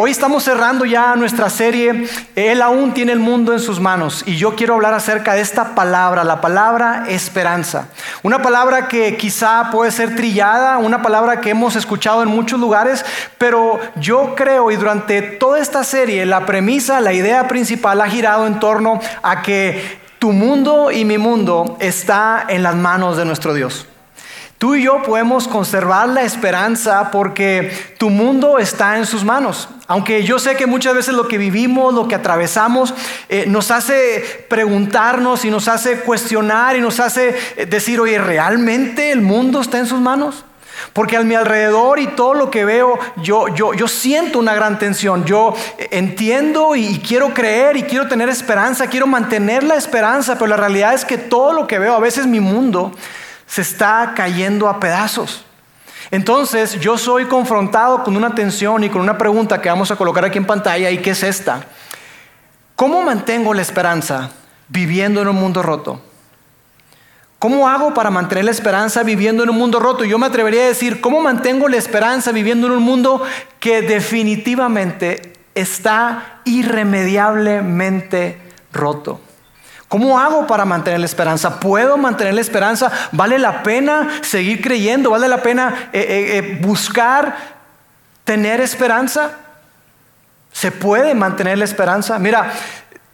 Hoy estamos cerrando ya nuestra serie, Él aún tiene el mundo en sus manos y yo quiero hablar acerca de esta palabra, la palabra esperanza. Una palabra que quizá puede ser trillada, una palabra que hemos escuchado en muchos lugares, pero yo creo y durante toda esta serie la premisa, la idea principal ha girado en torno a que tu mundo y mi mundo está en las manos de nuestro Dios. Tú y yo podemos conservar la esperanza porque tu mundo está en sus manos. Aunque yo sé que muchas veces lo que vivimos, lo que atravesamos, eh, nos hace preguntarnos y nos hace cuestionar y nos hace eh, decir, oye, ¿realmente el mundo está en sus manos? Porque a mi alrededor y todo lo que veo, yo, yo, yo siento una gran tensión. Yo eh, entiendo y quiero creer y quiero tener esperanza, quiero mantener la esperanza, pero la realidad es que todo lo que veo, a veces mi mundo, se está cayendo a pedazos. Entonces yo soy confrontado con una tensión y con una pregunta que vamos a colocar aquí en pantalla y que es esta. ¿Cómo mantengo la esperanza viviendo en un mundo roto? ¿Cómo hago para mantener la esperanza viviendo en un mundo roto? Yo me atrevería a decir, ¿cómo mantengo la esperanza viviendo en un mundo que definitivamente está irremediablemente roto? ¿Cómo hago para mantener la esperanza? ¿Puedo mantener la esperanza? ¿Vale la pena seguir creyendo? ¿Vale la pena eh, eh, eh, buscar tener esperanza? ¿Se puede mantener la esperanza? Mira,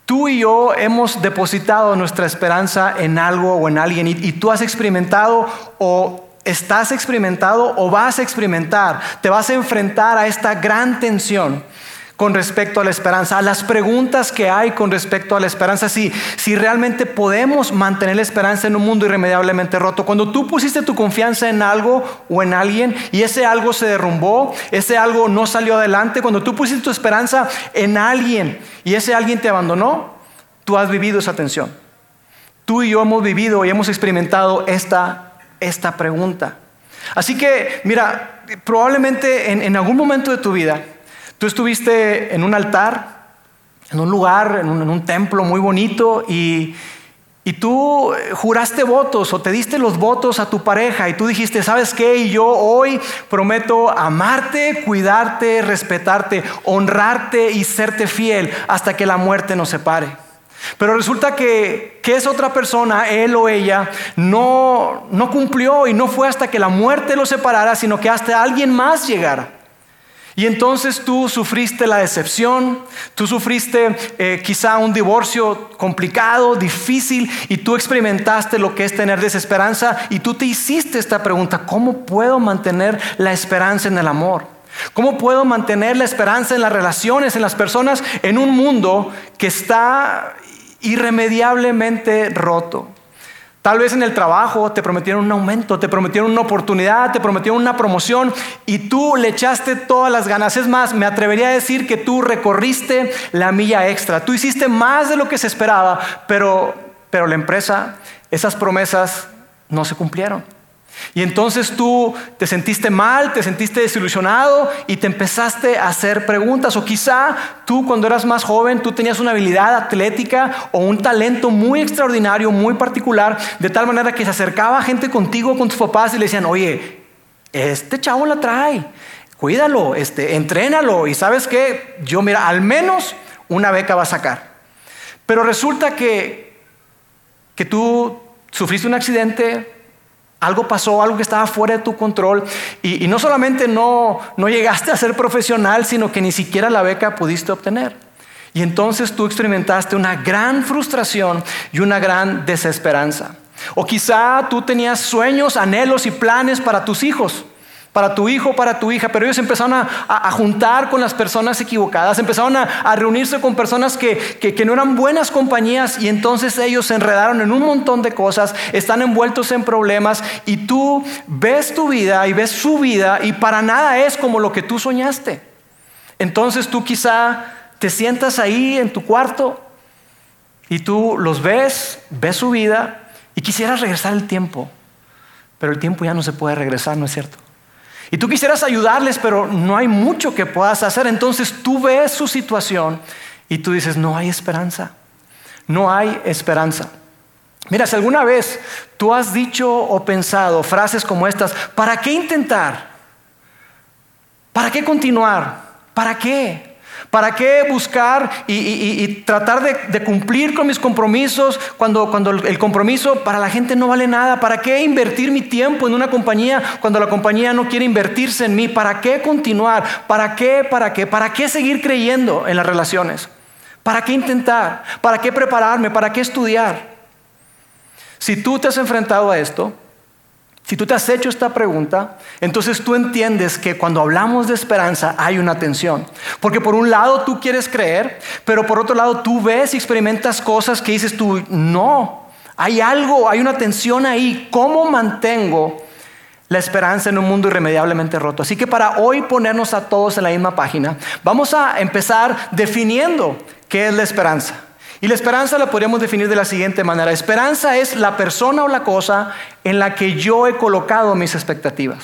tú y yo hemos depositado nuestra esperanza en algo o en alguien y tú has experimentado o estás experimentado o vas a experimentar, te vas a enfrentar a esta gran tensión con respecto a la esperanza, a las preguntas que hay con respecto a la esperanza, si, si realmente podemos mantener la esperanza en un mundo irremediablemente roto. Cuando tú pusiste tu confianza en algo o en alguien y ese algo se derrumbó, ese algo no salió adelante, cuando tú pusiste tu esperanza en alguien y ese alguien te abandonó, tú has vivido esa tensión. Tú y yo hemos vivido y hemos experimentado esta, esta pregunta. Así que, mira, probablemente en, en algún momento de tu vida, Tú estuviste en un altar, en un lugar, en un, templo muy bonito y, y tú juraste votos o te diste los votos a tu pareja y tú dijiste, ¿sabes qué? Y yo hoy prometo amarte, cuidarte, respetarte, honrarte y serte fiel hasta que la muerte nos separe. Pero resulta que, que esa otra persona, él o ella, no, no cumplió y no fue hasta que la muerte los separara, sino que hasta alguien más llegara. Y entonces tú sufriste la decepción, tú sufriste eh, quizá un divorcio complicado, difícil, y tú experimentaste lo que es tener desesperanza, y tú te hiciste esta pregunta, ¿cómo puedo mantener la esperanza en el amor? ¿Cómo puedo mantener la esperanza en las relaciones, en las personas, en un mundo que está irremediablemente roto? Tal vez en el trabajo te prometieron un aumento, te prometieron una oportunidad, te prometieron una promoción y tú le echaste todas las ganas. Es más, me atrevería a decir que tú recorriste la milla extra. Tú hiciste más de lo que se esperaba, pero, pero la empresa, esas promesas no se cumplieron. Y entonces tú te sentiste mal, te sentiste desilusionado y te empezaste a hacer preguntas. O quizá tú cuando eras más joven, tú tenías una habilidad atlética o un talento muy extraordinario, muy particular, de tal manera que se acercaba gente contigo, con tus papás y le decían, oye, este chavo la trae, cuídalo, este, entrénalo y sabes qué, yo mira, al menos una beca va a sacar. Pero resulta que, que tú sufriste un accidente, algo pasó, algo que estaba fuera de tu control y, no solamente no, no llegaste a ser profesional, sino que ni siquiera la beca pudiste obtener. Y entonces tú experimentaste una gran frustración y una gran desesperanza. O quizá tú tenías sueños, anhelos y planes para tus hijos para tu hijo, para tu hija, pero ellos empezaron a, juntar con las personas equivocadas, empezaron a, reunirse con personas que, que, no eran buenas compañías y entonces ellos se enredaron en un montón de cosas, están envueltos en problemas y tú ves tu vida y ves su vida y para nada es como lo que tú soñaste. Entonces tú quizá te sientas ahí en tu cuarto y tú los ves, ves su vida y quisieras regresar el tiempo pero el tiempo ya no se puede regresar, ¿no es cierto? Y tú quisieras ayudarles, pero no hay mucho que puedas hacer. Entonces tú ves su situación y tú dices, no hay esperanza, no hay esperanza. Mira, si alguna vez tú has dicho o pensado frases como estas, ¿para qué intentar? ¿Para qué continuar? ¿Para qué? ¿Para qué buscar y, tratar de, cumplir con mis compromisos cuando, cuando el compromiso para la gente no vale nada? ¿Para qué invertir mi tiempo en una compañía cuando la compañía no quiere invertirse en mí? ¿Para qué continuar? ¿Para qué? ¿Para qué? ¿Para qué seguir creyendo en las relaciones? ¿Para qué intentar? ¿Para qué prepararme? ¿Para qué estudiar? Si tú te has enfrentado a esto, si tú te has hecho esta pregunta, entonces tú entiendes que cuando hablamos de esperanza hay una tensión. Porque por un lado tú quieres creer, pero por otro lado tú ves y experimentas cosas que dices tú, no, hay algo, hay una tensión ahí. ¿Cómo mantengo la esperanza en un mundo irremediablemente roto? Así que para hoy ponernos a todos en la misma página, vamos a empezar definiendo qué es la esperanza. Y la esperanza la podríamos definir de la siguiente manera. Esperanza es la persona o la cosa en la que yo he colocado mis expectativas.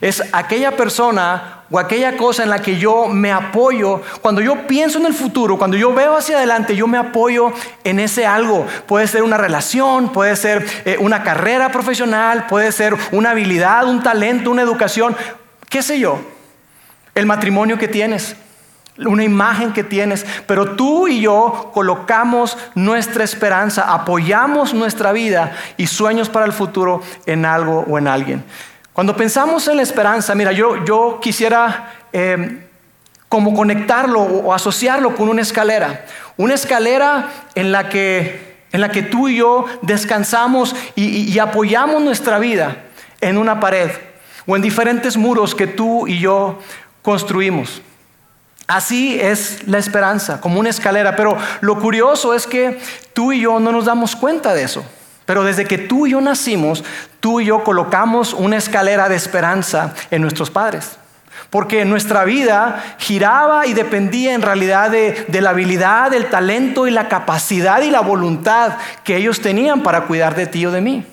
Es aquella persona o aquella cosa en la que yo me apoyo. Cuando yo pienso en el futuro, cuando yo veo hacia adelante, yo me apoyo en ese algo. Puede ser una relación, puede ser eh, una carrera profesional, puede ser una habilidad, un talento, una educación, qué sé yo. El matrimonio que tienes, una imagen que tienes, pero tú y yo colocamos nuestra esperanza, apoyamos nuestra vida y sueños para el futuro en algo o en alguien. Cuando pensamos en la esperanza, mira, yo, yo quisiera eh, como conectarlo o asociarlo con una escalera, una escalera en la que, en la que tú y yo descansamos y apoyamos nuestra vida en una pared o en diferentes muros que tú y yo construimos. Así es la esperanza, como una escalera. Pero lo curioso es que tú y yo no nos damos cuenta de eso. Pero desde que tú y yo nacimos, tú y yo colocamos una escalera de esperanza en nuestros padres. Porque nuestra vida giraba y dependía en realidad de, la habilidad, del talento y la capacidad y la voluntad que ellos tenían para cuidar de ti o de mí.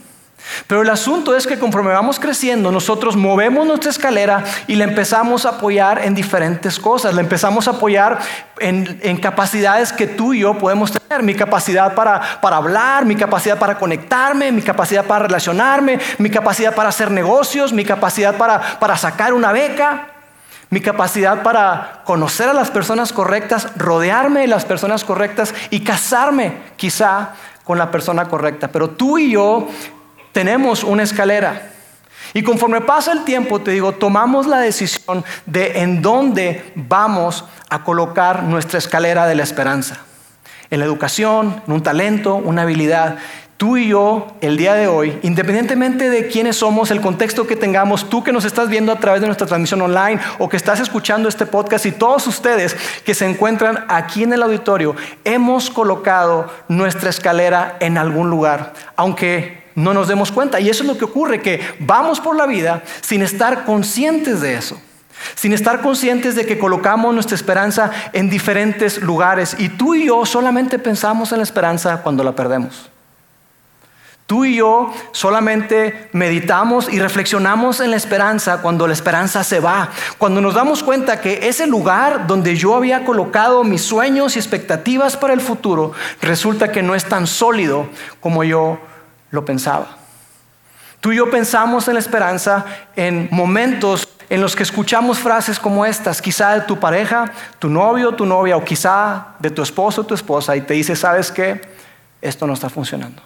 Pero el asunto es que conforme vamos creciendo, nosotros movemos nuestra escalera y la empezamos a apoyar en diferentes cosas. La empezamos a apoyar en, capacidades que tú y yo podemos tener. Mi capacidad para, hablar, mi capacidad para conectarme, mi capacidad para relacionarme, mi capacidad para hacer negocios, mi capacidad para, para sacar una beca. Mi capacidad para conocer a las personas correctas, rodearme de las personas correctas y casarme quizá con la persona correcta. Pero tú y yo tenemos una escalera. Y conforme pasa el tiempo, te digo, tomamos la decisión de en dónde vamos a colocar nuestra escalera de la esperanza. En la educación, en un talento, una habilidad. Tú y yo, el día de hoy, independientemente de quiénes somos, el contexto que tengamos, tú que nos estás viendo a través de nuestra transmisión online o que estás escuchando este podcast y todos ustedes que se encuentran aquí en el auditorio, hemos colocado nuestra escalera en algún lugar, aunque no nos demos cuenta. Y eso es lo que ocurre, que vamos por la vida sin estar conscientes de eso. Sin estar conscientes de que colocamos nuestra esperanza en diferentes lugares. Y tú y yo solamente pensamos en la esperanza cuando la perdemos. Tú y yo solamente meditamos y reflexionamos en la esperanza cuando la esperanza se va. Cuando nos damos cuenta que ese lugar donde yo había colocado mis sueños y expectativas para el futuro resulta que no es tan sólido como yo lo pensaba. Tú y yo pensamos en la esperanza en momentos en los que escuchamos frases como estas, quizá de tu pareja, tu novio, tu novia, o quizá de tu esposo o tu esposa, y te dice, ¿sabes qué? Esto no está funcionando.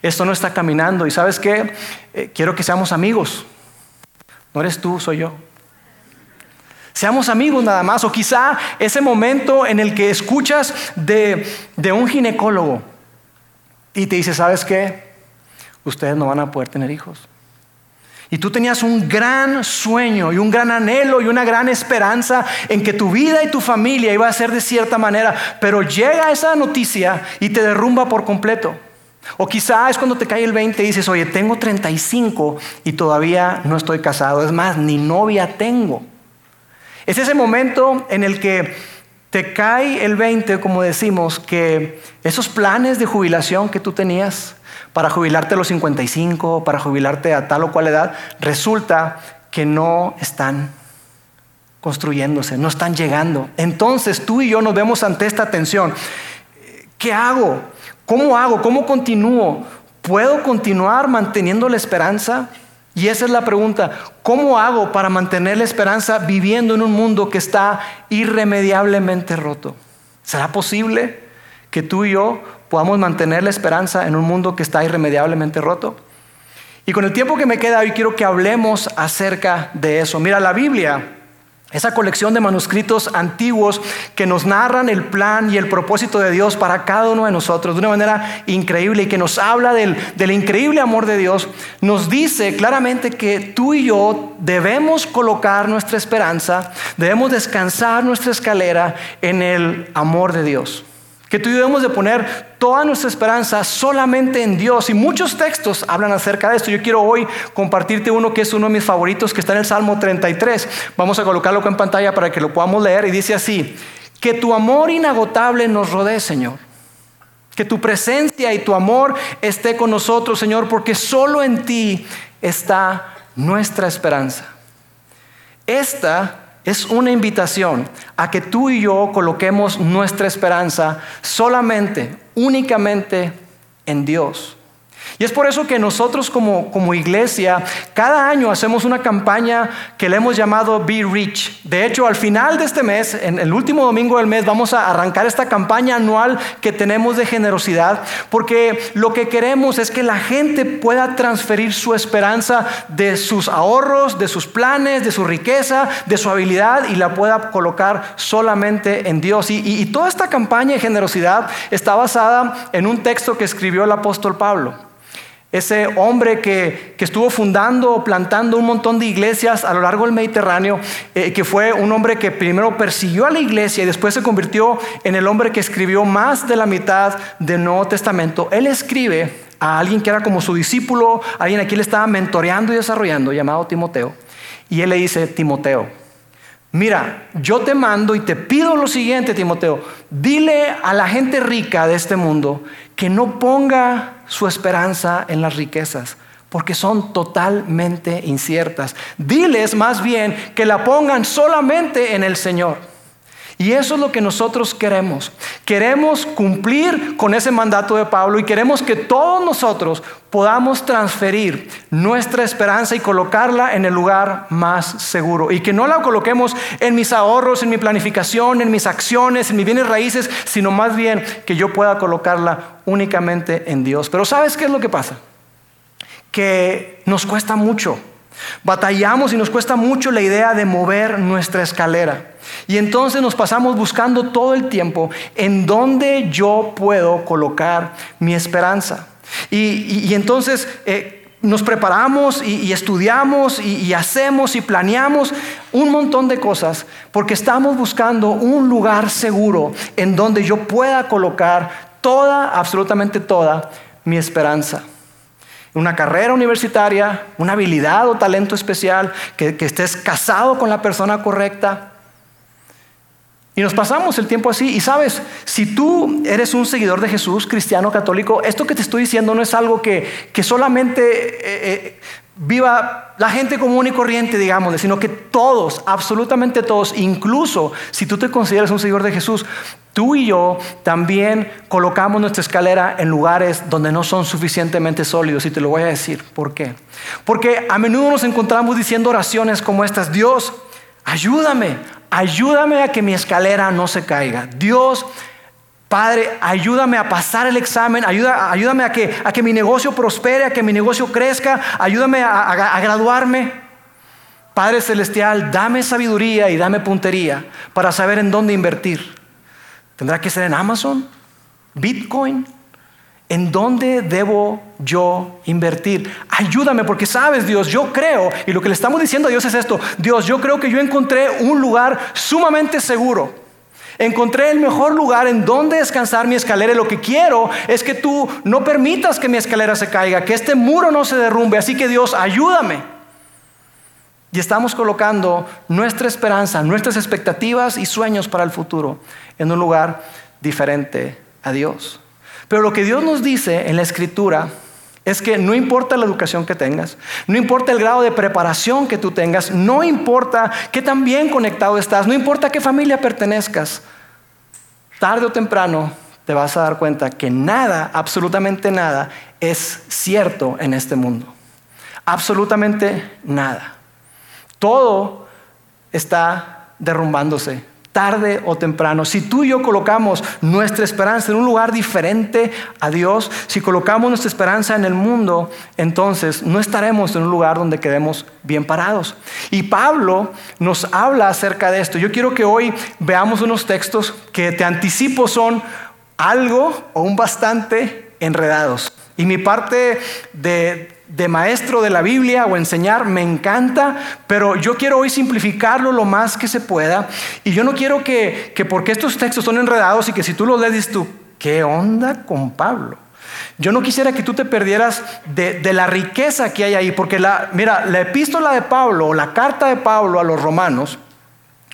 Esto no está caminando. Y sabes qué? Eh, quiero que seamos amigos. No eres tú, soy yo. Seamos amigos nada más. O quizá ese momento en el que escuchas de, de un ginecólogo y te dice, ¿sabes qué? Ustedes no van a poder tener hijos. Y tú tenías un gran sueño y un gran anhelo y una gran esperanza en que tu vida y tu familia iba a ser de cierta manera, pero llega esa noticia y te derrumba por completo. O quizá es cuando te cae el 20 y dices, oye, tengo 35 y todavía no estoy casado. Es más, ni novia tengo. Es ese momento en el que te cae el 20, como decimos, que esos planes de jubilación que tú tenías para jubilarte a los 55, para jubilarte a tal o cual edad, resulta que no están construyéndose, no están llegando. Entonces tú y yo nos vemos ante esta tensión. ¿Qué hago? ¿Cómo hago? ¿Cómo continúo? ¿Puedo continuar manteniendo la esperanza? Y esa es la pregunta, ¿cómo hago para mantener la esperanza viviendo en un mundo que está irremediablemente roto? ¿Será posible que tú y yo podamos mantener la esperanza en un mundo que está irremediablemente roto? Y con el tiempo que me queda hoy quiero que hablemos acerca de eso. Mira, la Biblia esa colección de manuscritos antiguos que nos narran el plan y el propósito de Dios para cada uno de nosotros de una manera increíble y que nos habla del, del, increíble amor de Dios, nos dice claramente que tú y yo debemos colocar nuestra esperanza, debemos descansar nuestra escalera en el amor de Dios que tú debemos de poner toda nuestra esperanza solamente en Dios. Y muchos textos hablan acerca de esto. Yo quiero hoy compartirte uno que es uno de mis favoritos, que está en el Salmo 33. Vamos a colocarlo en pantalla para que lo podamos leer. Y dice así, que tu amor inagotable nos rodee, Señor. Que tu presencia y tu amor esté con nosotros, Señor, porque solo en ti está nuestra esperanza. Esta es una invitación a que tú y yo coloquemos nuestra esperanza solamente, únicamente en Dios. Y es por eso que nosotros como, como iglesia cada año hacemos una campaña que le hemos llamado Be Rich. De hecho, al final de este mes, en el último domingo del mes, vamos a arrancar esta campaña anual que tenemos de generosidad, porque lo que queremos es que la gente pueda transferir su esperanza de sus ahorros, de sus planes, de su riqueza, de su habilidad y la pueda colocar solamente en Dios. Y, y toda esta campaña de generosidad está basada en un texto que escribió el apóstol Pablo. Ese hombre que, estuvo fundando, plantando un montón de iglesias a lo largo del Mediterráneo, eh, que fue un hombre que primero persiguió a la iglesia y después se convirtió en el hombre que escribió más de la mitad del Nuevo Testamento. Él escribe a alguien que era como su discípulo, alguien a quien le estaba mentoreando y desarrollando, llamado Timoteo. Y él le dice, Timoteo, mira, yo te mando y te pido lo siguiente, Timoteo, dile a la gente rica de este mundo que no ponga su esperanza en las riquezas, porque son totalmente inciertas. Diles más bien que la pongan solamente en el Señor. Y eso es lo que nosotros queremos. Queremos cumplir con ese mandato de Pablo y queremos que todos nosotros podamos transferir nuestra esperanza y colocarla en el lugar más seguro. Y que no la coloquemos en mis ahorros, en mi planificación, en mis acciones, en mis bienes raíces, sino más bien que yo pueda colocarla únicamente en Dios. Pero ¿sabes qué es lo que pasa? Que nos cuesta mucho Batallamos y nos cuesta mucho la idea de mover nuestra escalera. Y entonces nos pasamos buscando todo el tiempo en dónde yo puedo colocar mi esperanza. Y, entonces eh, nos preparamos y, estudiamos y, hacemos y planeamos un montón de cosas porque estamos buscando un lugar seguro en donde yo pueda colocar toda, absolutamente toda, mi esperanza una carrera universitaria, una habilidad o talento especial, que, estés casado con la persona correcta. Y nos pasamos el tiempo así. Y sabes, si tú eres un seguidor de Jesús, cristiano, católico, esto que te estoy diciendo no es algo que, solamente eh, eh, viva la gente común y corriente, digamos, sino que todos, absolutamente todos, incluso si tú te consideras un seguidor de Jesús, tú y yo también colocamos nuestra escalera en lugares donde no son suficientemente sólidos. Y te lo voy a decir, ¿por qué? Porque a menudo nos encontramos diciendo oraciones como estas, Dios, ayúdame, ayúdame a que mi escalera no se caiga. Dios, Padre, ayúdame a pasar el examen, ayúdame a que, a que mi negocio prospere, a que mi negocio crezca, ayúdame a, graduarme. Padre Celestial, dame sabiduría y dame puntería para saber en dónde invertir. ¿Tendrá que ser en Amazon? ¿Bitcoin? ¿En dónde debo yo invertir? Ayúdame porque sabes, Dios, yo creo, y lo que le estamos diciendo a Dios es esto, Dios, yo creo que yo encontré un lugar sumamente seguro Encontré el mejor lugar en donde descansar mi escalera y lo que quiero es que tú no permitas que mi escalera se caiga, que este muro no se derrumbe. Así que Dios, ayúdame. Y estamos colocando nuestra esperanza, nuestras expectativas y sueños para el futuro en un lugar diferente a Dios. Pero lo que Dios nos dice en la escritura es que no importa la educación que tengas, no importa el grado de preparación que tú tengas, no importa qué tan bien conectado estás, no importa qué familia pertenezcas, tarde o temprano te vas a dar cuenta que nada, absolutamente nada, es cierto en este mundo. Absolutamente nada. Todo está derrumbándose, tarde o temprano. Si tú y yo colocamos nuestra esperanza en un lugar diferente a Dios, si colocamos nuestra esperanza en el mundo, entonces no estaremos en un lugar donde quedemos bien parados. Y Pablo nos habla acerca de esto. Yo quiero que hoy veamos unos textos que te anticipo son algo o un bastante enredados. Y mi parte de, de maestro de la Biblia o enseñar me encanta, pero yo quiero hoy simplificarlo lo más que se pueda. Y yo no quiero que, que porque estos textos son enredados y que si tú los lees, tú, ¿qué onda con Pablo? Yo no quisiera que tú te perdieras de, de, la riqueza que hay ahí, porque la, mira, la epístola de Pablo o la carta de Pablo a los romanos,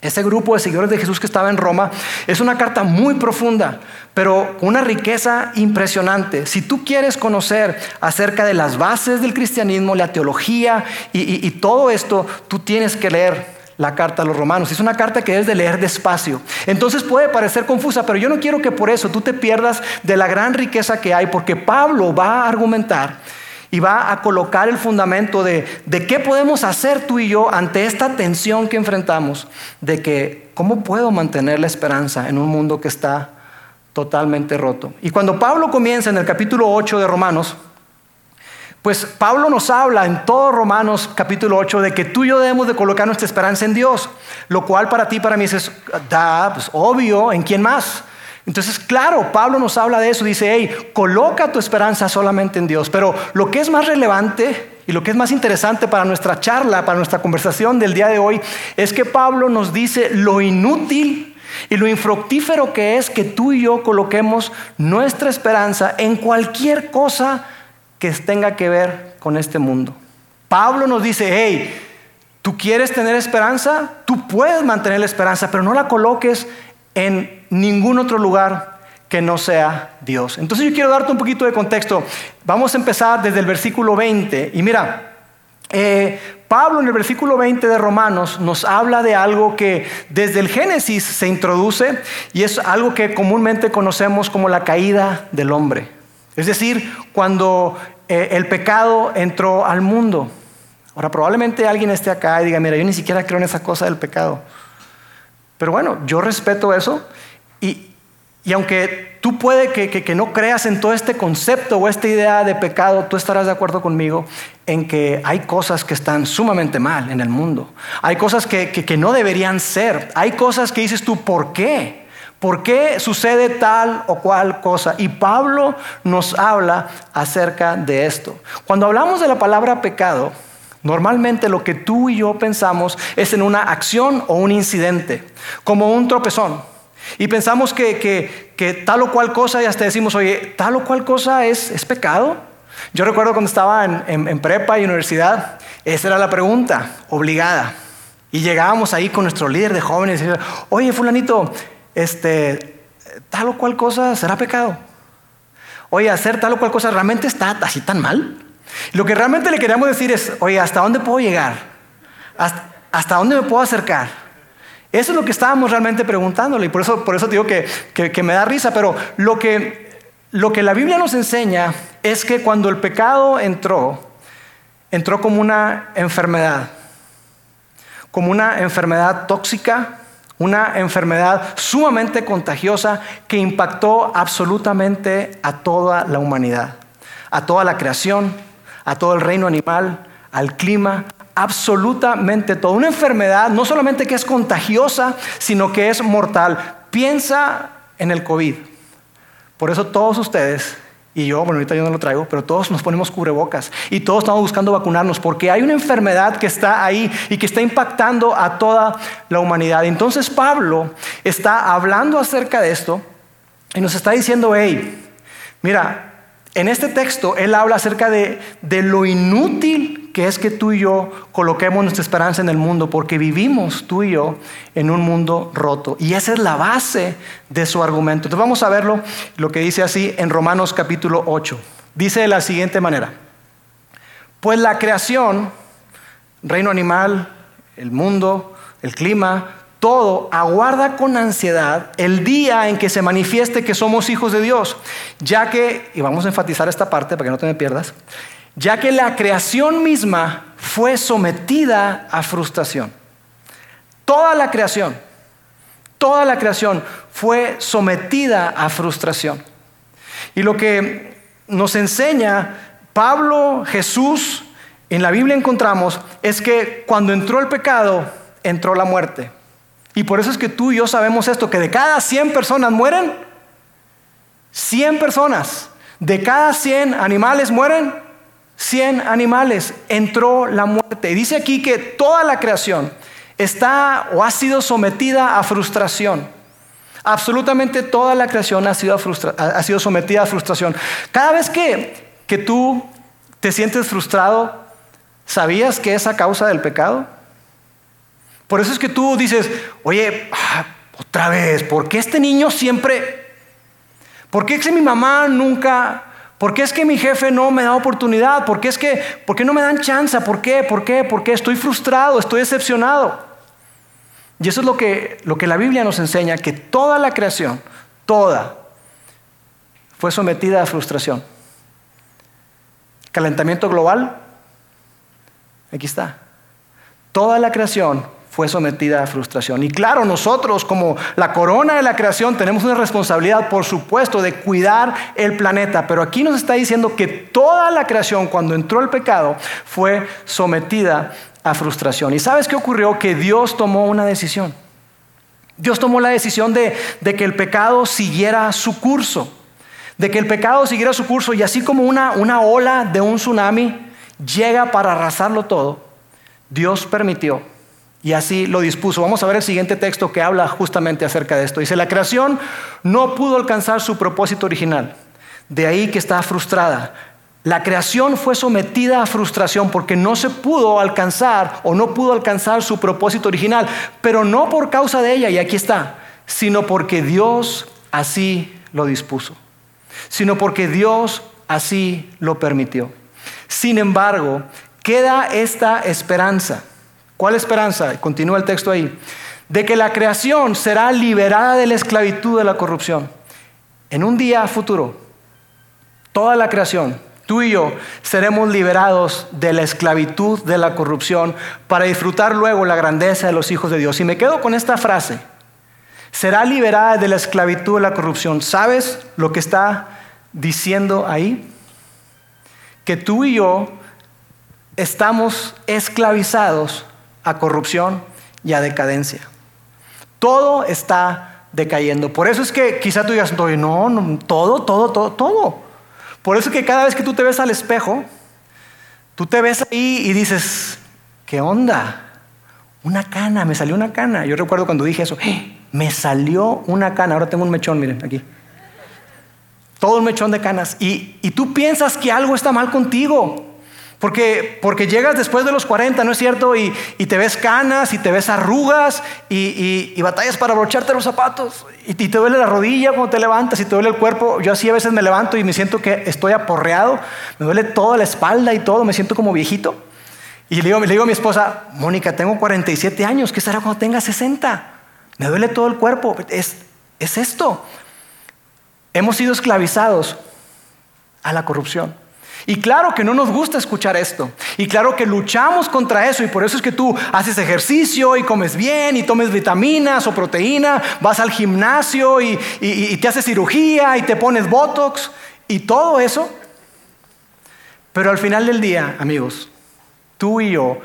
ese grupo de seguidores de Jesús que estaba en Roma, es una carta muy profunda, pero una riqueza impresionante. Si tú quieres conocer acerca de las bases del cristianismo, la teología y, todo esto, tú tienes que leer la carta a los romanos. Es una carta que debes de leer despacio. Entonces puede parecer confusa, pero yo no quiero que por eso tú te pierdas de la gran riqueza que hay, porque Pablo va a argumentar y va a colocar el fundamento de, de qué podemos hacer tú y yo ante esta tensión que enfrentamos, de que cómo puedo mantener la esperanza en un mundo que está totalmente roto. Y cuando Pablo comienza en el capítulo 8 de Romanos, pues Pablo nos habla en todo Romanos capítulo 8 de que tú y yo debemos de colocar nuestra esperanza en Dios, lo cual para ti, para mí es da, pues, obvio, ¿en quién más? Entonces, claro, Pablo nos habla de eso, dice, hey, coloca tu esperanza solamente en Dios, pero lo que es más relevante y lo que es más interesante para nuestra charla, para nuestra conversación del día de hoy, es que Pablo nos dice lo inútil y lo infructífero que es que tú y yo coloquemos nuestra esperanza en cualquier cosa que tenga que ver con este mundo. Pablo nos dice, hey, tú quieres tener esperanza, tú puedes mantener la esperanza, pero no la coloques en ningún otro lugar que no sea Dios. Entonces yo quiero darte un poquito de contexto. Vamos a empezar desde el versículo 20. Y mira, eh, Pablo en el versículo 20 de Romanos nos habla de algo que desde el Génesis se introduce y es algo que comúnmente conocemos como la caída del hombre. Es decir, cuando eh, el pecado entró al mundo. Ahora probablemente alguien esté acá y diga, mira, yo ni siquiera creo en esa cosa del pecado. Pero bueno, yo respeto eso y, y aunque tú puede que, no creas en todo este concepto o esta idea de pecado, tú estarás de acuerdo conmigo en que hay cosas que están sumamente mal en el mundo. Hay cosas que, que no deberían ser. Hay cosas que dices tú, ¿por qué? ¿Por qué sucede tal o cual cosa? Y Pablo nos habla acerca de esto. Cuando hablamos de la palabra pecado, normalmente lo que tú y yo pensamos es en una acción o un incidente, como un tropezón. Y pensamos que, tal o cual cosa, y hasta decimos, oye, tal o cual cosa es, pecado. Yo recuerdo cuando estaba en, prepa y universidad, esa era la pregunta obligada. Y llegábamos ahí con nuestro líder de jóvenes y decíamos, oye, fulanito, este, tal o cual cosa será pecado. Oye, hacer tal o cual cosa realmente está así tan mal. Lo que realmente le queríamos decir es, oye, ¿hasta dónde puedo llegar? hasta dónde me puedo acercar? Eso es lo que estábamos realmente preguntándole y por eso, por eso digo que, que, me da risa, pero lo que, lo que la Biblia nos enseña es que cuando el pecado entró, entró como una enfermedad, como una enfermedad tóxica, una enfermedad sumamente contagiosa que impactó absolutamente a toda la humanidad, a toda la creación, a todo el reino animal, al clima, absolutamente todo. Una enfermedad no solamente que es contagiosa, sino que es mortal. Piensa en el COVID. Por eso todos ustedes y yo, bueno, ahorita yo no lo traigo, pero todos nos ponemos cubrebocas y todos estamos buscando vacunarnos porque hay una enfermedad que está ahí y que está impactando a toda la humanidad. Entonces Pablo está hablando acerca de esto y nos está diciendo, hey, mira, en este texto él habla acerca de, de lo inútil que es que tú y yo coloquemos nuestra esperanza en el mundo, porque vivimos tú y yo en un mundo roto. Y esa es la base de su argumento. Entonces vamos a verlo, lo que dice así en Romanos capítulo 8. Dice de la siguiente manera, pues la creación, reino animal, el mundo, el clima, todo aguarda con ansiedad el día en que se manifieste que somos hijos de Dios, ya que, y vamos a enfatizar esta parte para que no te me pierdas, ya que la creación misma fue sometida a frustración. Toda la creación, toda la creación fue sometida a frustración. Y lo que nos enseña Pablo, Jesús, en la Biblia encontramos es que cuando entró el pecado, entró la muerte. Y por eso es que tú y yo sabemos esto, que de cada 100 personas mueren, 100 personas, de cada 100 animales mueren, 100 animales, entró la muerte. Y dice aquí que toda la creación está o ha sido sometida a frustración. Absolutamente toda la creación ha sido, ha sido sometida a frustración. Cada vez que, que tú te sientes frustrado, ¿sabías que es a causa del pecado? Por eso es que tú dices, oye, ah, otra vez, ¿por qué este niño siempre? ¿Por qué es que mi mamá nunca? ¿Por qué es que mi jefe no me da oportunidad? ¿Por qué es que, por qué no me dan chance? ¿Por qué? ¿Por qué? ¿Por qué? Estoy frustrado, estoy decepcionado. Y eso es lo que, lo que la Biblia nos enseña, que toda la creación, toda, fue sometida a frustración. Calentamiento global, aquí está. Toda la creación fue sometida a frustración. Y claro, nosotros como la corona de la creación tenemos una responsabilidad, por supuesto, de cuidar el planeta. Pero aquí nos está diciendo que toda la creación, cuando entró el pecado, fue sometida a frustración. ¿Y sabes qué ocurrió? Que Dios tomó una decisión. Dios tomó la decisión de, de que el pecado siguiera su curso. De que el pecado siguiera su curso y así como una, una ola de un tsunami llega para arrasarlo todo, Dios permitió y así lo dispuso. Vamos a ver el siguiente texto que habla justamente acerca de esto. Dice, la creación no pudo alcanzar su propósito original. De ahí que está frustrada. La creación fue sometida a frustración porque no se pudo alcanzar o no pudo alcanzar su propósito original, pero no por causa de ella, y aquí está, sino porque Dios así lo dispuso, sino porque Dios así lo permitió. Sin embargo, queda esta esperanza ¿Cuál esperanza? Continúa el texto ahí. De que la creación será liberada de la esclavitud de la corrupción. En un día futuro, toda la creación, tú y yo, seremos liberados de la esclavitud de la corrupción para disfrutar luego la grandeza de los hijos de Dios. Y me quedo con esta frase. Será liberada de la esclavitud de la corrupción. ¿Sabes lo que está diciendo ahí? Que tú y yo estamos esclavizados a corrupción y a decadencia. Todo está decayendo. Por eso es que quizá tú digas, no, todo, todo, todo, todo. Por eso es que cada vez que tú te ves al espejo, tú te ves ahí y dices, ¿qué onda? Una cana, me salió una cana. Yo recuerdo cuando dije eso, ¡Eh! me salió una cana. Ahora tengo un mechón, miren, aquí. Todo un mechón de canas. Y tú piensas que algo está mal contigo. Porque, porque llegas después de los 40, ¿no es cierto? Y, te ves canas y te ves arrugas y, batallas para abrocharte los zapatos y, te duele la rodilla cuando te levantas y te duele el cuerpo. Yo así a veces me levanto y me siento que estoy aporreado, me duele toda la espalda y todo, me siento como viejito. Y le digo, le digo a mi esposa, Mónica, tengo 47 años, ¿qué será cuando tenga 60? Me duele todo el cuerpo. Es, es esto. Hemos sido esclavizados a la corrupción. Y claro que no nos gusta escuchar esto. Y claro que luchamos contra eso. Y por eso es que tú haces ejercicio y comes bien y tomes vitaminas o proteína, vas al gimnasio y, te haces cirugía y te pones botox y todo eso. Pero al final del día, amigos, tú y yo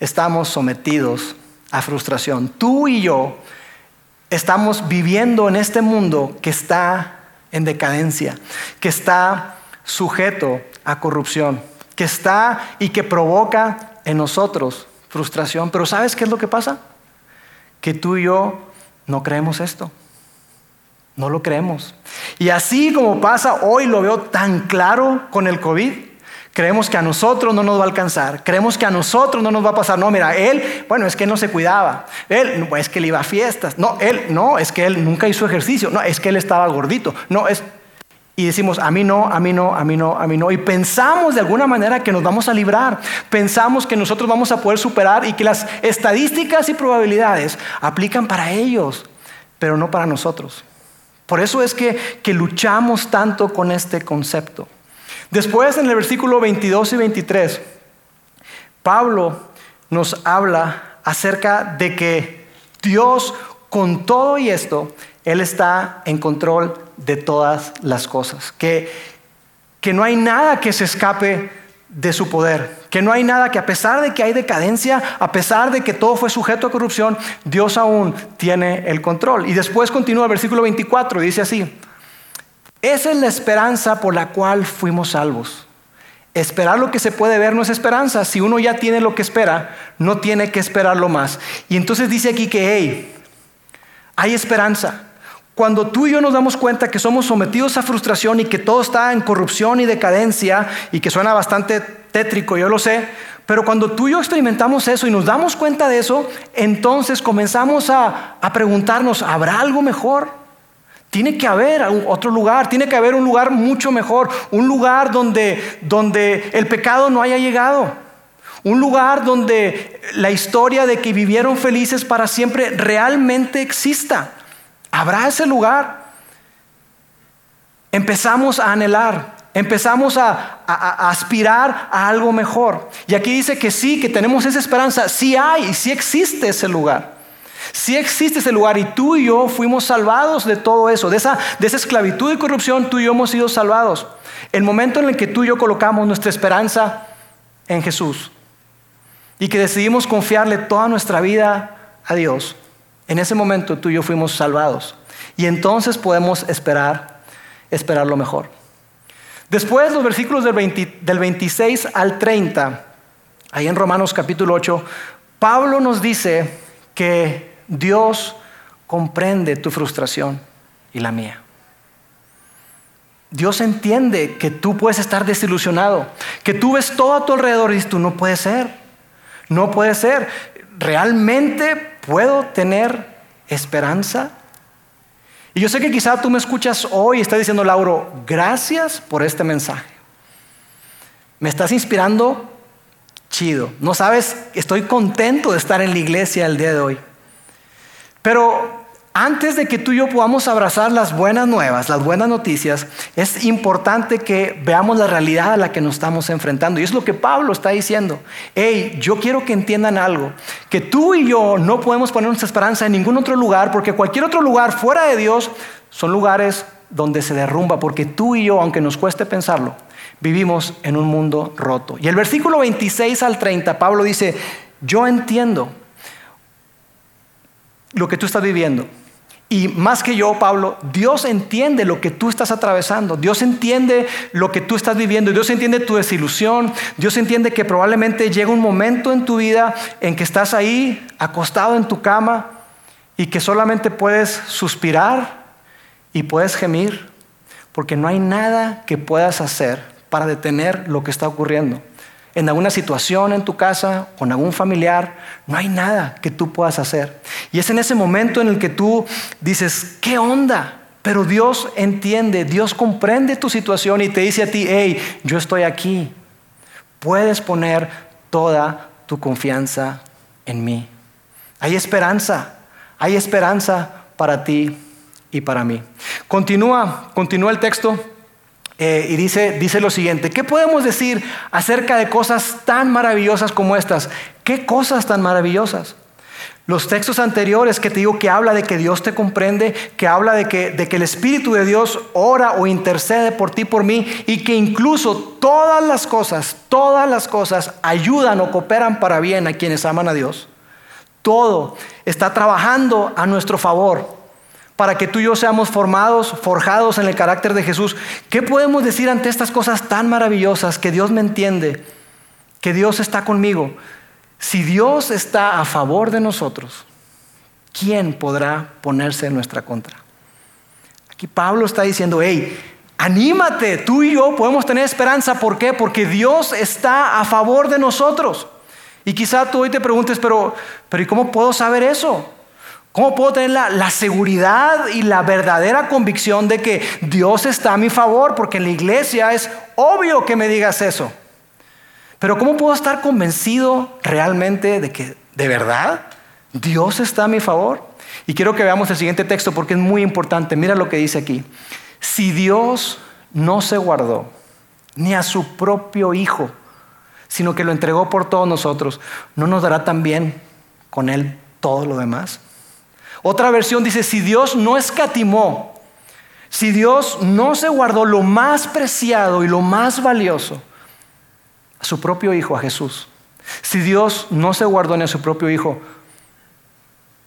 estamos sometidos a frustración. Tú y yo estamos viviendo en este mundo que está en decadencia, que está sujeto a corrupción, que está y que provoca en nosotros frustración. Pero ¿sabes qué es lo que pasa? Que tú y yo no creemos esto. No lo creemos. Y así como pasa, hoy lo veo tan claro con el COVID. Creemos que a nosotros no nos va a alcanzar. Creemos que a nosotros no nos va a pasar. No, mira, él, bueno, es que no se cuidaba. Él, es que él iba a fiestas. No, él, no, es que él nunca hizo ejercicio. No, es que él estaba gordito. No, es... Y decimos, a mí no, a mí no, a mí no, a mí no. Y pensamos de alguna manera que nos vamos a librar. Pensamos que nosotros vamos a poder superar y que las estadísticas y probabilidades aplican para ellos, pero no para nosotros. Por eso es que, que luchamos tanto con este concepto. Después en el versículo 22 y 23, Pablo nos habla acerca de que Dios con todo y esto, Él está en control de todas las cosas, que, que no hay nada que se escape de su poder, que no hay nada que a pesar de que hay decadencia, a pesar de que todo fue sujeto a corrupción, Dios aún tiene el control. Y después continúa el versículo 24 y dice así, esa es la esperanza por la cual fuimos salvos. Esperar lo que se puede ver no es esperanza. Si uno ya tiene lo que espera, no tiene que esperarlo más. Y entonces dice aquí que, hey, hay esperanza. Cuando tú y yo nos damos cuenta que somos sometidos a frustración y que todo está en corrupción y decadencia y que suena bastante tétrico, yo lo sé, pero cuando tú y yo experimentamos eso y nos damos cuenta de eso, entonces comenzamos a, a preguntarnos, ¿habrá algo mejor? Tiene que haber otro lugar, tiene que haber un lugar mucho mejor, un lugar donde, donde el pecado no haya llegado, un lugar donde la historia de que vivieron felices para siempre realmente exista. ¿Habrá ese lugar? Empezamos a anhelar, empezamos a, aspirar a algo mejor. Y aquí dice que sí, que tenemos esa esperanza, sí hay, sí existe ese lugar. Si existe ese lugar y tú y yo fuimos salvados de todo eso, de esa esclavitud y corrupción, tú y yo hemos sido salvados. El momento en el que tú y yo colocamos nuestra esperanza en Jesús y que decidimos confiarle toda nuestra vida a Dios, en ese momento tú y yo fuimos salvados. Y entonces podemos esperar, esperar lo mejor. Después los versículos del, del 26 al 30, ahí en Romanos capítulo 8, Pablo nos dice que Dios comprende tu frustración y la mía. Dios entiende que tú puedes estar desilusionado, que tú ves todo a tu alrededor y dices, tú no puede ser, no puede ser. ¿Realmente puedo tener esperanza? Y yo sé que quizá tú me escuchas hoy y estás diciendo, Lauro, gracias por este mensaje. Me estás inspirando chido. No sabes, estoy contento de estar en la iglesia el día de hoy. Pero antes de que tú y yo podamos abrazar las buenas nuevas, las buenas noticias, es importante que veamos la realidad a la que nos estamos enfrentando. Y es lo que Pablo está diciendo. Hey, yo quiero que entiendan algo, que tú y yo no podemos poner nuestra esperanza en ningún otro lugar, porque cualquier otro lugar fuera de Dios son lugares donde se derrumba, porque tú y yo, aunque nos cueste pensarlo, vivimos en un mundo roto. Y el versículo 26 al 30, Pablo dice, yo entiendo lo que tú estás viviendo. Y más que yo, Pablo, Dios entiende lo que tú estás atravesando. Dios entiende lo que tú estás viviendo. Dios entiende tu desilusión. Dios entiende que probablemente llega un momento en tu vida en que estás ahí acostado en tu cama y que solamente puedes suspirar y puedes gemir porque no hay nada que puedas hacer para detener lo que está ocurriendo en alguna situación en tu casa, con algún familiar, no hay nada que tú puedas hacer. Y es en ese momento en el que tú dices, ¿qué onda? Pero Dios entiende, Dios comprende tu situación y te dice a ti, hey, yo estoy aquí. Puedes poner toda tu confianza en mí. Hay esperanza, hay esperanza para ti y para mí. Continúa, continúa el texto eh, y dice, dice lo siguiente, ¿qué podemos decir acerca de cosas tan maravillosas como estas? ¿Qué cosas tan maravillosas? Los textos anteriores que te digo que habla de que Dios te comprende, que habla de que, de que el Espíritu de Dios ora o intercede por ti, por mí, y que incluso todas las cosas, todas las cosas ayudan o cooperan para bien a quienes aman a Dios. Todo está trabajando a nuestro favor para que tú y yo seamos formados, forjados en el carácter de Jesús. ¿Qué podemos decir ante estas cosas tan maravillosas? Que Dios me entiende, que Dios está conmigo. Si Dios está a favor de nosotros, ¿quién podrá ponerse en nuestra contra? Aquí Pablo está diciendo, hey, Anímate, tú y yo podemos tener esperanza. ¿Por qué? Porque Dios está a favor de nosotros. Y quizá tú hoy te preguntes, pero, pero ¿y cómo puedo saber eso? ¿Cómo puedo tener la, seguridad y la verdadera convicción de que Dios está a mi favor? Porque en la iglesia es obvio que me digas eso. Pero ¿cómo puedo estar convencido realmente de que de verdad Dios está a mi favor? Y quiero que veamos el siguiente texto porque es muy importante. Mira lo que dice aquí. Si Dios no se guardó ni a su propio Hijo, sino que lo entregó por todos nosotros, ¿no nos dará también con Él todo lo demás? Otra versión dice, si Dios no escatimó, si Dios no se guardó lo más preciado y lo más valioso, a su propio Hijo, a Jesús, si Dios no se guardó ni a su propio Hijo,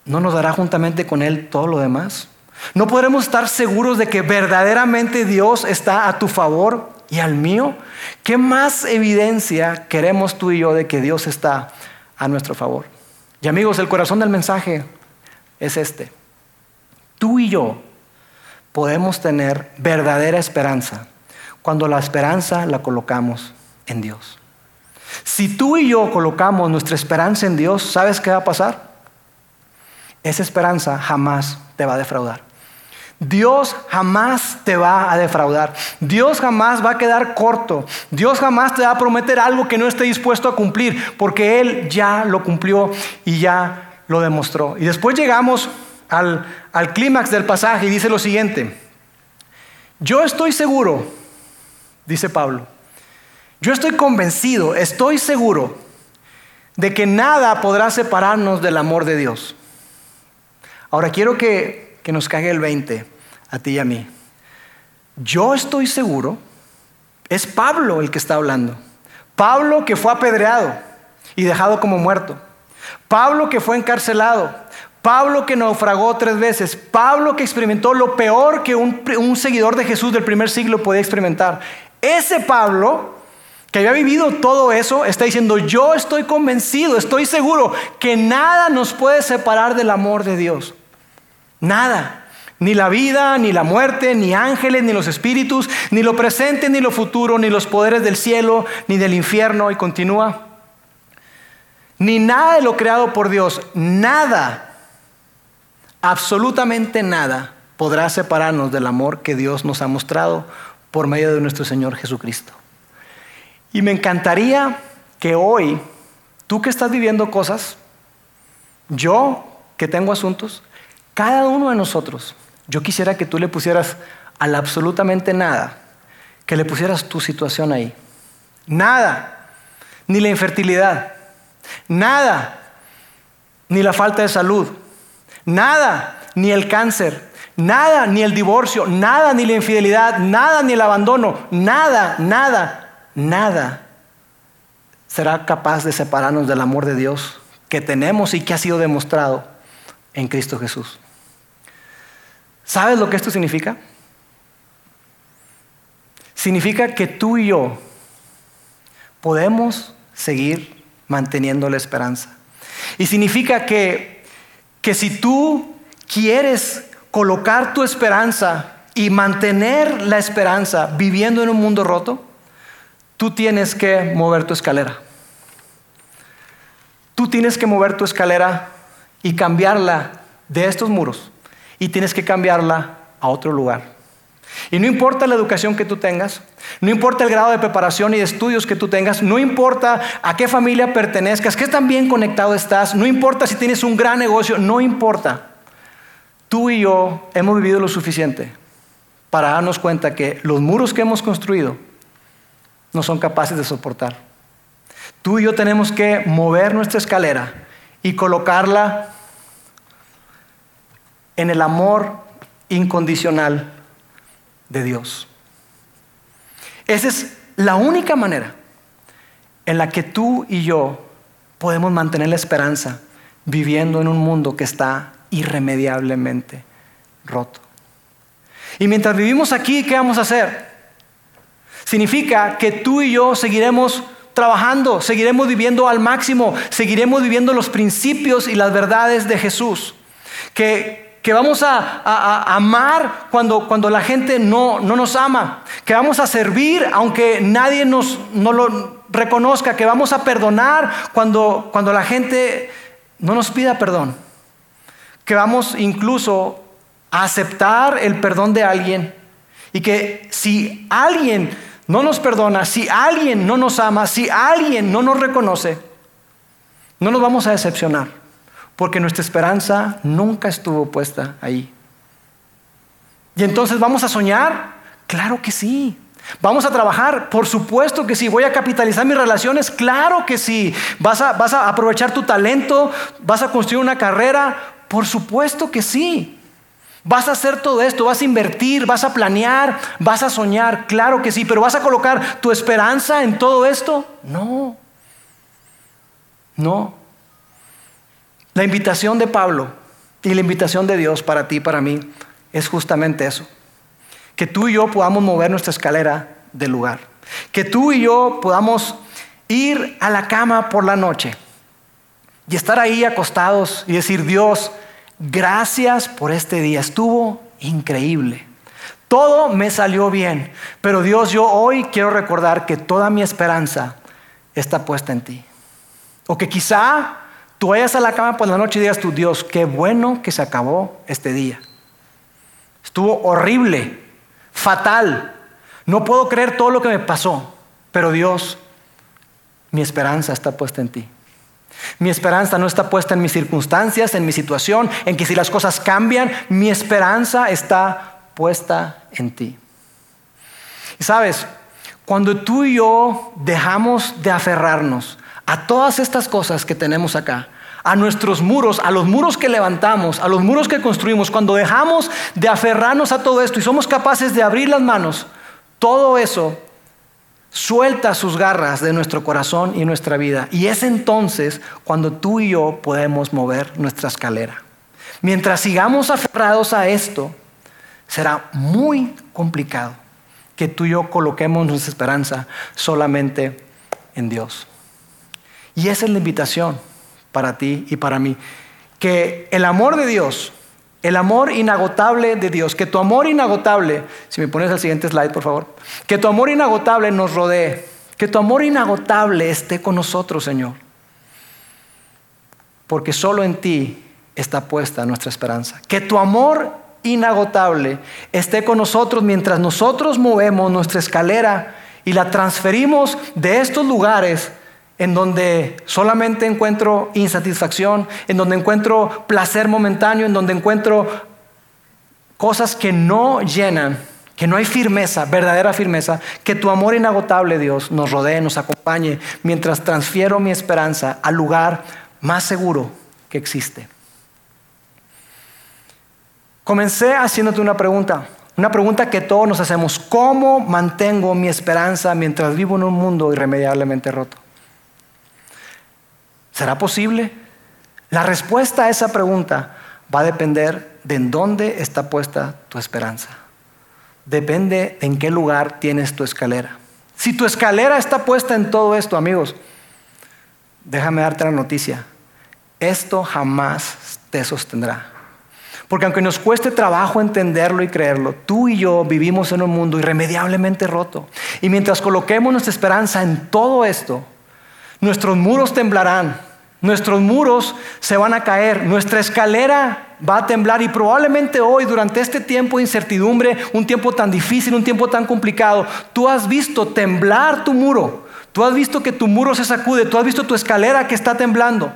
¿no nos dará juntamente con Él todo lo demás? ¿No podremos estar seguros de que verdaderamente Dios está a tu favor y al mío? ¿Qué más evidencia queremos tú y yo de que Dios está a nuestro favor? Y amigos, el corazón del mensaje es este. Tú y yo podemos tener verdadera esperanza cuando la esperanza la colocamos en Dios. Si tú y yo colocamos nuestra esperanza en Dios, ¿sabes qué va a pasar? Esa esperanza jamás te va a defraudar. Dios jamás te va a defraudar. Dios jamás va a quedar corto. Dios jamás te va a prometer algo que no esté dispuesto a cumplir, porque Él ya lo cumplió y ya lo demostró. Y después llegamos al, al clímax del pasaje y dice lo siguiente. Yo estoy seguro, dice Pablo, yo estoy convencido, estoy seguro de que nada podrá separarnos del amor de Dios. Ahora quiero que que nos cague el 20 a ti y a mí. Yo estoy seguro, es Pablo el que está hablando. Pablo que fue apedreado y dejado como muerto. Pablo que fue encarcelado. Pablo que naufragó tres veces. Pablo que experimentó lo peor que un, un seguidor de Jesús del primer siglo podía experimentar. Ese Pablo que había vivido todo eso, está diciendo, yo estoy convencido, estoy seguro que nada nos puede separar del amor de Dios. Nada. Ni la vida, ni la muerte, ni ángeles, ni los espíritus, ni lo presente, ni lo futuro, ni los poderes del cielo, ni del infierno. Y continúa. Ni nada de lo creado por Dios, nada, absolutamente nada, podrá separarnos del amor que Dios nos ha mostrado por medio de nuestro Señor Jesucristo. Y me encantaría que hoy, tú que estás viviendo cosas, yo que tengo asuntos, cada uno de nosotros, yo quisiera que tú le pusieras al absolutamente nada, que le pusieras tu situación ahí. Nada, ni la infertilidad, nada, ni la falta de salud, nada, ni el cáncer, nada, ni el divorcio, nada, ni la infidelidad, nada, ni el abandono, nada, nada, nada será capaz de separarnos del amor de Dios que tenemos y que ha sido demostrado en Cristo Jesús. ¿Sabes lo que esto significa? Significa que tú y yo podemos seguir manteniendo la esperanza. Y significa que, que si tú quieres colocar tu esperanza y mantener la esperanza viviendo en un mundo roto, tú tienes que mover tu escalera. Tú tienes que mover tu escalera y cambiarla de estos muros y tienes que cambiarla a otro lugar. Y no importa la educación que tú tengas, no importa el grado de preparación y de estudios que tú tengas, no importa a qué familia pertenezcas, qué tan bien conectado estás, no importa si tienes un gran negocio, no importa. Tú y yo hemos vivido lo suficiente para darnos cuenta que los muros que hemos construido no son capaces de soportar. Tú y yo tenemos que mover nuestra escalera y colocarla en el amor incondicional de Dios. Esa es la única manera en la que tú y yo podemos mantener la esperanza viviendo en un mundo que está irremediablemente roto. Y mientras vivimos aquí, ¿qué vamos a hacer? Significa que tú y yo seguiremos trabajando, seguiremos viviendo al máximo, seguiremos viviendo los principios y las verdades de Jesús. Que que vamos a, amar cuando, cuando, la gente no, no, nos ama, que vamos a servir aunque nadie nos no lo reconozca, que vamos a perdonar cuando, cuando la gente no nos pida perdón, que vamos incluso a aceptar el perdón de alguien y que si alguien no nos perdona, si alguien no nos ama, si alguien no nos reconoce, no nos vamos a decepcionar, porque nuestra esperanza nunca estuvo puesta ahí. Y entonces vamos a soñar, claro que sí. Vamos a trabajar, por supuesto que sí. Voy a capitalizar mis relaciones, claro que sí. Vas a, vas a aprovechar tu talento, vas a construir una carrera, por supuesto que sí. ¿Vas a hacer todo esto? ¿Vas a invertir? ¿Vas a planear? ¿Vas a soñar? Claro que sí, pero ¿vas a colocar tu esperanza en todo esto? No. No. La invitación de Pablo y la invitación de Dios para ti y para mí es justamente eso. Que tú y yo podamos mover nuestra escalera del lugar. Que tú y yo podamos ir a la cama por la noche y estar ahí acostados y decir, Dios, Gracias por este día, estuvo increíble. Todo me salió bien, pero Dios, yo hoy quiero recordar que toda mi esperanza está puesta en ti. O que quizá tú vayas a la cama por la noche y digas tú, Dios, qué bueno que se acabó este día. Estuvo horrible, fatal. No puedo creer todo lo que me pasó, pero Dios, mi esperanza está puesta en ti. Mi esperanza no está puesta en mis circunstancias, en mi situación, en que si las cosas cambian, mi esperanza está puesta en ti. Y sabes, cuando tú y yo dejamos de aferrarnos a todas estas cosas que tenemos acá, a nuestros muros, a los muros que levantamos, a los muros que construimos, cuando dejamos de aferrarnos a todo esto y somos capaces de abrir las manos, todo eso suelta sus garras de nuestro corazón y nuestra vida. Y es entonces cuando tú y yo podemos mover nuestra escalera. Mientras sigamos aferrados a esto, será muy complicado que tú y yo coloquemos nuestra esperanza solamente en Dios. Y esa es la invitación para ti y para mí. Que el amor de Dios, el amor inagotable de Dios, que tu amor inagotable, si me pones el siguiente slide por favor, que tu amor inagotable nos rodee, que tu amor inagotable esté con nosotros, Señor. Porque solo en ti está puesta nuestra esperanza. Que tu amor inagotable esté con nosotros mientras nosotros movemos nuestra escalera y la transferimos de estos lugares en donde solamente encuentro insatisfacción, en donde encuentro placer momentáneo, en donde encuentro cosas que no llenan, que no hay firmeza, verdadera firmeza, que tu amor inagotable, Dios, nos rodee, nos acompañe, mientras transfiero mi esperanza al lugar más seguro que existe. Comencé haciéndote una pregunta, una pregunta que todos nos hacemos, ¿cómo mantengo mi esperanza mientras vivo en un mundo irremediablemente roto? ¿Será posible? La respuesta a esa pregunta va a depender de en dónde está puesta tu esperanza. Depende de en qué lugar tienes tu escalera. Si tu escalera está puesta en todo esto, amigos, déjame darte la noticia. Esto jamás te sostendrá. Porque aunque nos cueste trabajo entenderlo y creerlo, tú y yo vivimos en un mundo irremediablemente roto. Y mientras coloquemos nuestra esperanza en todo esto, nuestros muros temblarán, Nuestros muros se van a caer, nuestra escalera va a temblar y probablemente hoy, durante este tiempo de incertidumbre, un tiempo tan difícil, un tiempo tan complicado, tú has visto temblar tu muro, tú has visto que tu muro se sacude, tú has visto tu escalera que está temblando.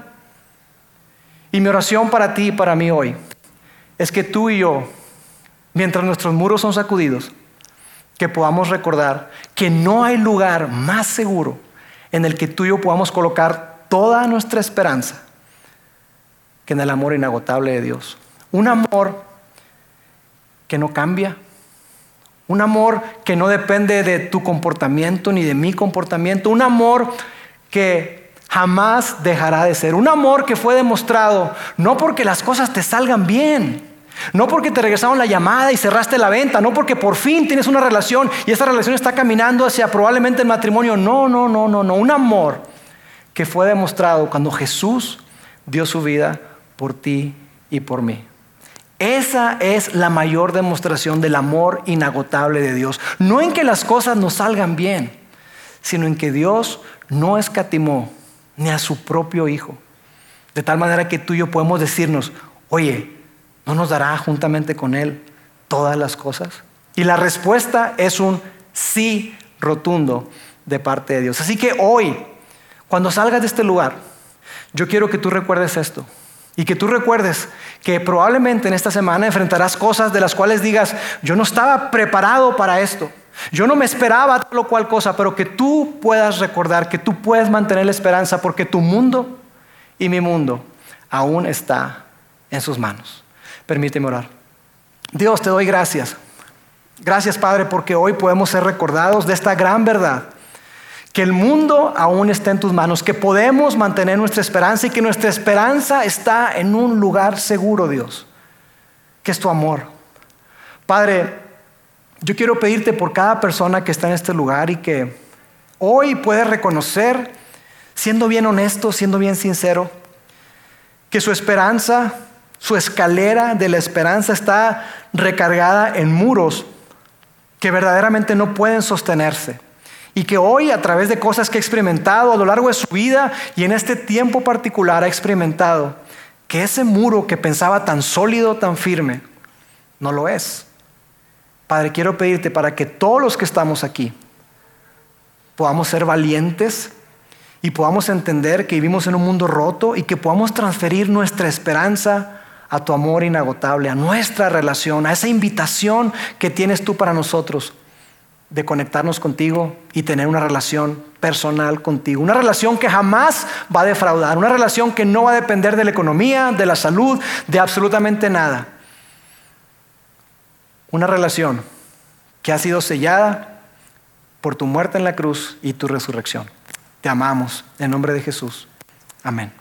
Y mi oración para ti y para mí hoy es que tú y yo, mientras nuestros muros son sacudidos, que podamos recordar que no hay lugar más seguro en el que tú y yo podamos colocar toda nuestra esperanza que en el amor inagotable de Dios. Un amor que no cambia. Un amor que no depende de tu comportamiento ni de mi comportamiento. Un amor que jamás dejará de ser. Un amor que fue demostrado no porque las cosas te salgan bien. No porque te regresaron la llamada y cerraste la venta, no porque por fin tienes una relación y esa relación está caminando hacia probablemente el matrimonio. No, no, no, no, no. Un amor que fue demostrado cuando Jesús dio su vida por ti y por mí. Esa es la mayor demostración del amor inagotable de Dios. No en que las cosas nos salgan bien, sino en que Dios no escatimó ni a su propio Hijo. De tal manera que tú y yo podemos decirnos, oye, ¿no nos dará juntamente con Él todas las cosas? Y la respuesta es un sí rotundo de parte de Dios. Así que hoy, cuando salgas de este lugar, yo quiero que tú recuerdes esto. Y que tú recuerdes que probablemente en esta semana enfrentarás cosas de las cuales digas, yo no estaba preparado para esto. Yo no me esperaba tal o cual cosa, pero que tú puedas recordar, que tú puedes mantener la esperanza, porque tu mundo y mi mundo aún está en sus manos. Permíteme orar. Dios, te doy gracias. Gracias, Padre, porque hoy podemos ser recordados de esta gran verdad que el mundo aún está en tus manos, que podemos mantener nuestra esperanza y que nuestra esperanza está en un lugar seguro, Dios, que es tu amor. Padre, yo quiero pedirte por cada persona que está en este lugar y que hoy puede reconocer, siendo bien honesto, siendo bien sincero, que su esperanza, su escalera de la esperanza está recargada en muros que verdaderamente no pueden sostenerse y que hoy a través de cosas que ha experimentado a lo largo de su vida y en este tiempo particular ha experimentado que ese muro que pensaba tan sólido, tan firme, no lo es. Padre, quiero pedirte para que todos los que estamos aquí podamos ser valientes y podamos entender que vivimos en un mundo roto y que podamos transferir nuestra esperanza a tu amor inagotable, a nuestra relación, a esa invitación que tienes tú para nosotros de conectarnos contigo y tener una relación personal contigo. Una relación que jamás va a defraudar, una relación que no va a depender de la economía, de la salud, de absolutamente nada. Una relación que ha sido sellada por tu muerte en la cruz y tu resurrección. Te amamos en nombre de Jesús. Amén.